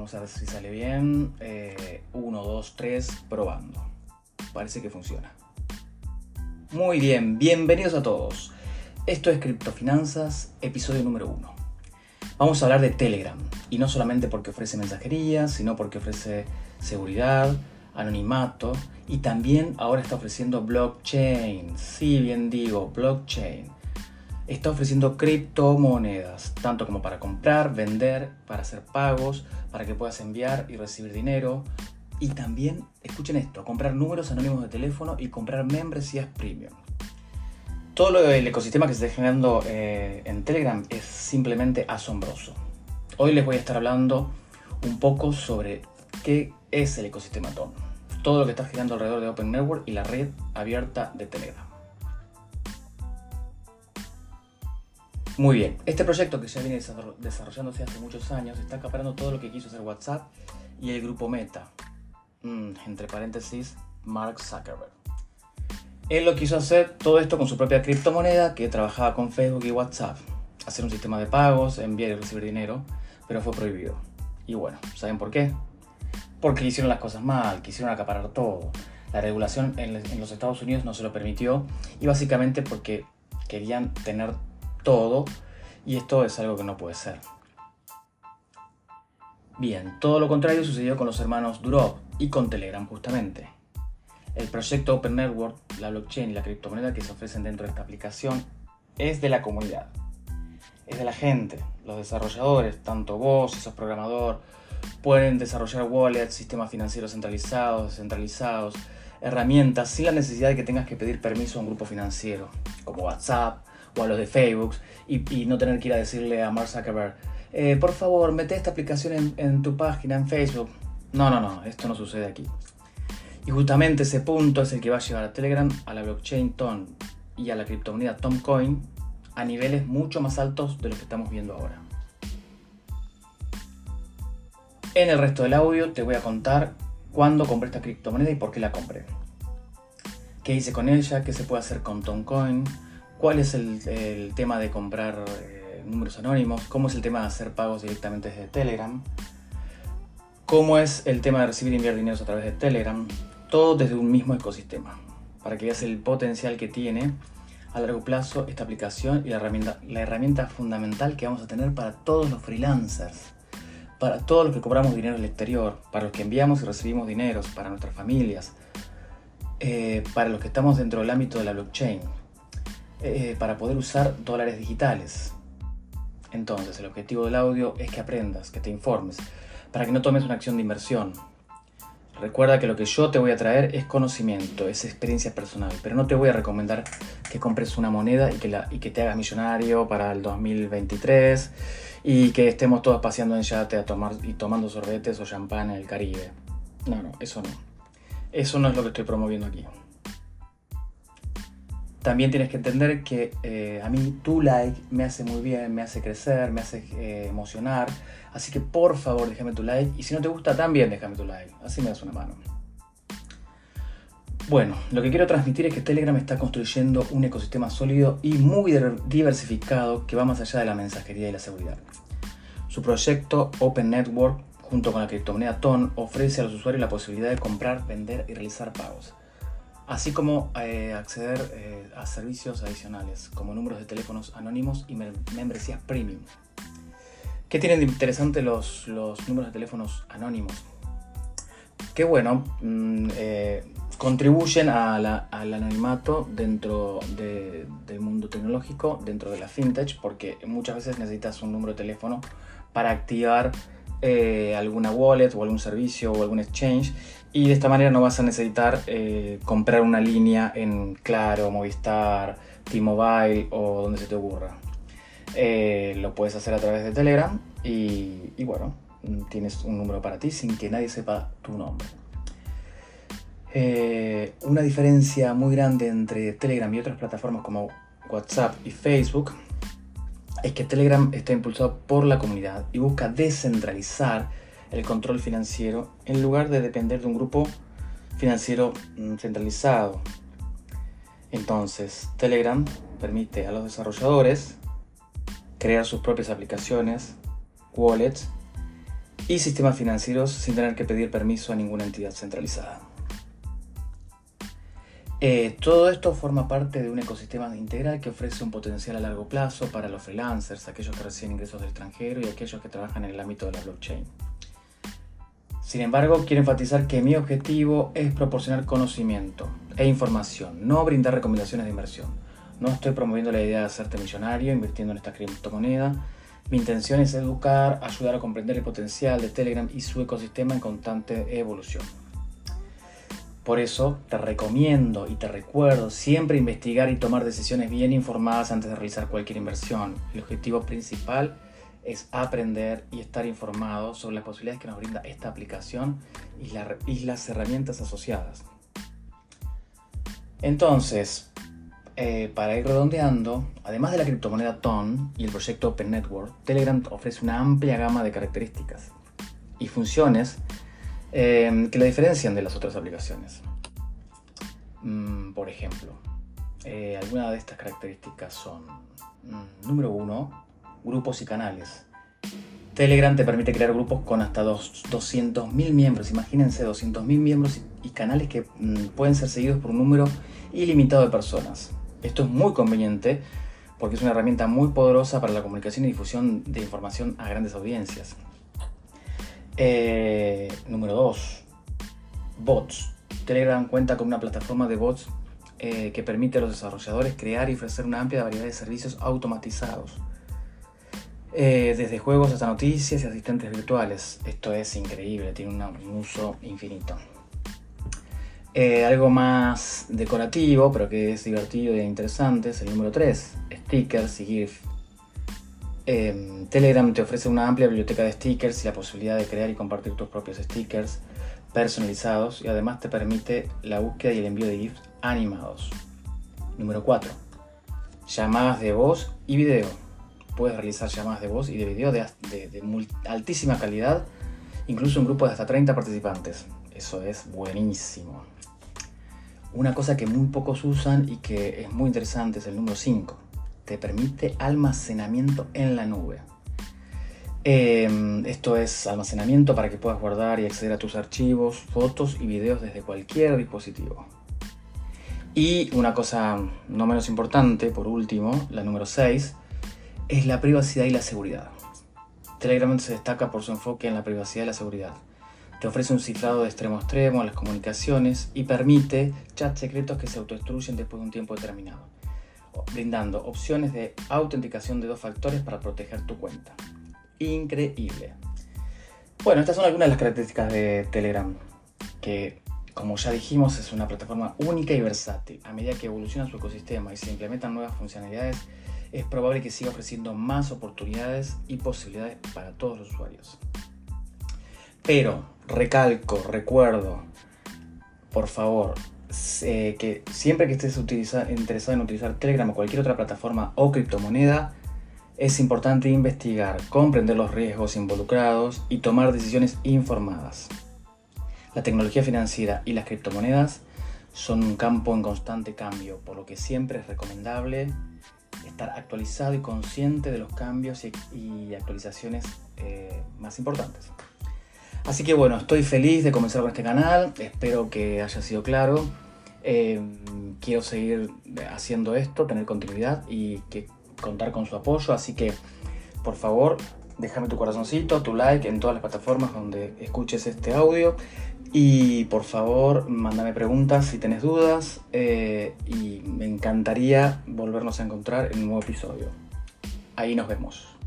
Vamos a ver si sale bien. 1, 2, 3, probando. Parece que funciona. Muy bien, bienvenidos a todos. Esto es Criptofinanzas, episodio número 1. Vamos a hablar de Telegram. Y no solamente porque ofrece mensajería, sino porque ofrece seguridad, anonimato y también ahora está ofreciendo blockchain. Sí, bien digo, blockchain está ofreciendo criptomonedas, tanto como para comprar, vender, para hacer pagos, para que puedas enviar y recibir dinero. Y también, escuchen esto, comprar números anónimos de teléfono y comprar membresías premium. Todo lo, el ecosistema que se está generando eh, en Telegram es simplemente asombroso. Hoy les voy a estar hablando un poco sobre qué es el ecosistema TON. Todo lo que está girando alrededor de Open Network y la red abierta de Telegram. Muy bien, este proyecto que ya viene desarrollándose hace muchos años está acaparando todo lo que quiso hacer WhatsApp y el grupo Meta, mm, entre paréntesis, Mark Zuckerberg. Él lo quiso hacer todo esto con su propia criptomoneda que trabajaba con Facebook y WhatsApp, hacer un sistema de pagos, enviar y recibir dinero, pero fue prohibido. Y bueno, ¿saben por qué? Porque hicieron las cosas mal, quisieron acaparar todo. La regulación en los Estados Unidos no se lo permitió y básicamente porque querían tener todo y esto es algo que no puede ser. Bien, todo lo contrario sucedió con los hermanos Durov y con Telegram justamente. El proyecto Open Network, la blockchain y la criptomoneda que se ofrecen dentro de esta aplicación es de la comunidad, es de la gente, los desarrolladores, tanto vos, si sos programador, pueden desarrollar wallets, sistemas financieros centralizados, descentralizados, herramientas sin la necesidad de que tengas que pedir permiso a un grupo financiero, como WhatsApp, o a los de Facebook y, no tener que ir a decirle a Mark Zuckerberg, eh, por favor, mete esta aplicación en, tu página, en Facebook. No, no, no, esto no sucede aquí. Y justamente ese punto es el que va a llevar a Telegram, a la blockchain TON y a la criptomoneda Tomcoin a niveles mucho más altos de los que estamos viendo ahora. En el resto del audio te voy a contar cuándo compré esta criptomoneda y por qué la compré. ¿Qué hice con ella? ¿Qué se puede hacer con Tomcoin? Cuál es el, tema de comprar eh, números anónimos, cómo es el tema de hacer pagos directamente desde Telegram, cómo es el tema de recibir y enviar dinero a través de Telegram, todo desde un mismo ecosistema, para que veas el potencial que tiene a largo plazo esta aplicación y la herramienta, fundamental que vamos a tener para todos los freelancers, para todos los que cobramos dinero en el exterior, para los que enviamos y recibimos dineros, para nuestras familias, eh, para los que estamos dentro del ámbito de la blockchain, eh, para poder usar dólares digitales. Entonces, el objetivo del audio es que aprendas, que te informes, para que no tomes una acción de inversión. Recuerda que lo que yo te voy a traer es conocimiento, es experiencia personal, pero no te voy a recomendar que compres una moneda y que, te hagas millonario para el 2023 y que estemos todos paseando en yate a tomar, y tomando sorbetes o champán en el Caribe. No, no, eso no. Eso no es lo que estoy promoviendo aquí. También tienes que entender que eh, a mí tu like me hace muy bien, me hace crecer, me hace eh, emocionar. Así que por favor déjame tu like. Y si no te gusta también déjame tu like. Así me das una mano. Bueno, lo que quiero transmitir es que Telegram está construyendo un ecosistema sólido y muy diversificado que va más allá de la mensajería y la seguridad. Su proyecto Open Network, junto con la criptomoneda TON, ofrece a los usuarios la posibilidad de comprar, vender y realizar pagos así como eh, acceder eh, a servicios adicionales como números de teléfonos anónimos y membresías premium. ¿Qué tienen de interesante los, números de teléfonos anónimos? Que bueno, mm, eh, contribuyen al anonimato dentro del mundo tecnológico, dentro de la fintech, porque muchas veces necesitas un número de teléfono para activar alguna wallet o algún servicio o algún exchange y de esta manera no vas a necesitar eh, comprar una línea en Claro, Movistar, T-Mobile o donde se te ocurra. Eh, lo puedes hacer a través de Telegram y, bueno, tienes un número para ti sin que nadie sepa tu nombre. Eh, una diferencia muy grande entre Telegram y otras plataformas como WhatsApp y Facebook es que Telegram está impulsado por la comunidad y busca descentralizar el control financiero en lugar de depender de un grupo financiero mm, centralizado. Entonces, Telegram permite a los desarrolladores crear sus propias aplicaciones, wallets y sistemas financieros sin tener que pedir permiso a ninguna entidad centralizada. Eh, todo esto forma parte de un ecosistema integral que ofrece un potencial a largo plazo para los freelancers, aquellos que reciben ingresos del extranjero y aquellos que trabajan en el ámbito de la blockchain. Sin embargo, quiero enfatizar que mi objetivo es proporcionar conocimiento e información, no brindar recomendaciones de inversión. No estoy promoviendo la idea de hacerte millonario invirtiendo en esta criptomoneda. Mi intención es educar, ayudar a comprender el potencial de Telegram y su ecosistema en constante evolución. Por eso te recomiendo y te recuerdo siempre investigar y tomar decisiones bien informadas antes de realizar cualquier inversión. El objetivo principal es aprender y estar informado sobre las posibilidades que nos brinda esta aplicación y, las herramientas asociadas. Entonces, eh, para ir redondeando, además de la criptomoneda TON y el proyecto Open Network, Telegram ofrece una amplia gama de características y funciones Em, que la diferencian de las otras aplicaciones. Mm, por ejemplo, eh, algunas de estas características son, mm, número uno, grupos y canales. Telegram te permite crear grupos con hasta 200.000 miembros. Imagínense 200.000 miembros y, canales que mm, pueden ser seguidos por un número ilimitado de personas. Esto es muy conveniente porque es una herramienta muy poderosa para la comunicación y difusión de información a grandes audiencias. Eh, número 2. Bots. Telegram cuenta con una plataforma de bots eh, que permite a los desarrolladores crear y ofrecer una amplia variedad de servicios automatizados. Eh, desde juegos hasta noticias y asistentes virtuales. Esto es increíble, tiene un uso infinito. algo más decorativo, pero que es divertido e interesante, es el número 3, stickers y GIF. Em, Telegram te ofrece una amplia biblioteca de stickers y la posibilidad de crear y compartir tus propios stickers personalizados y además te permite la búsqueda y el envío de GIFs animados. Número 4. Llamadas de voz y video. Puedes realizar llamadas de voz y de video de, altísima calidad, incluso un grupo de hasta 30 participantes. Eso es buenísimo. Una cosa que muy pocos usan y que es muy interesante es el número 5 te permite almacenamiento en la nube. Em, esto es almacenamiento para que puedas guardar y acceder a tus archivos, fotos y videos desde cualquier dispositivo. Y una cosa no menos importante, por último, la número 6, es la privacidad y la seguridad. Telegram se destaca por su enfoque en la privacidad y la seguridad. Te ofrece un cifrado de extremo a extremo a las comunicaciones y permite chats secretos que se autodestruyen después de un tiempo determinado brindando opciones de autenticación de dos factores para proteger tu cuenta. Increíble. Bueno, estas son algunas de las características de Telegram, que como ya dijimos es una plataforma única y versátil. A medida que evoluciona su ecosistema y se implementan nuevas funcionalidades, es probable que siga ofreciendo más oportunidades y posibilidades para todos los usuarios. Pero, recalco, recuerdo, por favor, que siempre que estés interesado en utilizar Telegram o cualquier otra plataforma o criptomoneda, es importante investigar, comprender los riesgos involucrados y tomar decisiones informadas. La tecnología financiera y las criptomonedas son un campo en constante cambio, por lo que siempre es recomendable estar actualizado y consciente de los cambios y, actualizaciones eh, más importantes. Así que bueno, estoy feliz de comenzar con este canal, espero que haya sido claro. Eh, quiero seguir haciendo esto, tener continuidad y que contar con su apoyo, así que por favor déjame tu corazoncito, tu like en todas las plataformas donde escuches este audio y por favor mándame preguntas si tenés dudas eh, y me encantaría volvernos a encontrar en un nuevo episodio. Ahí nos vemos.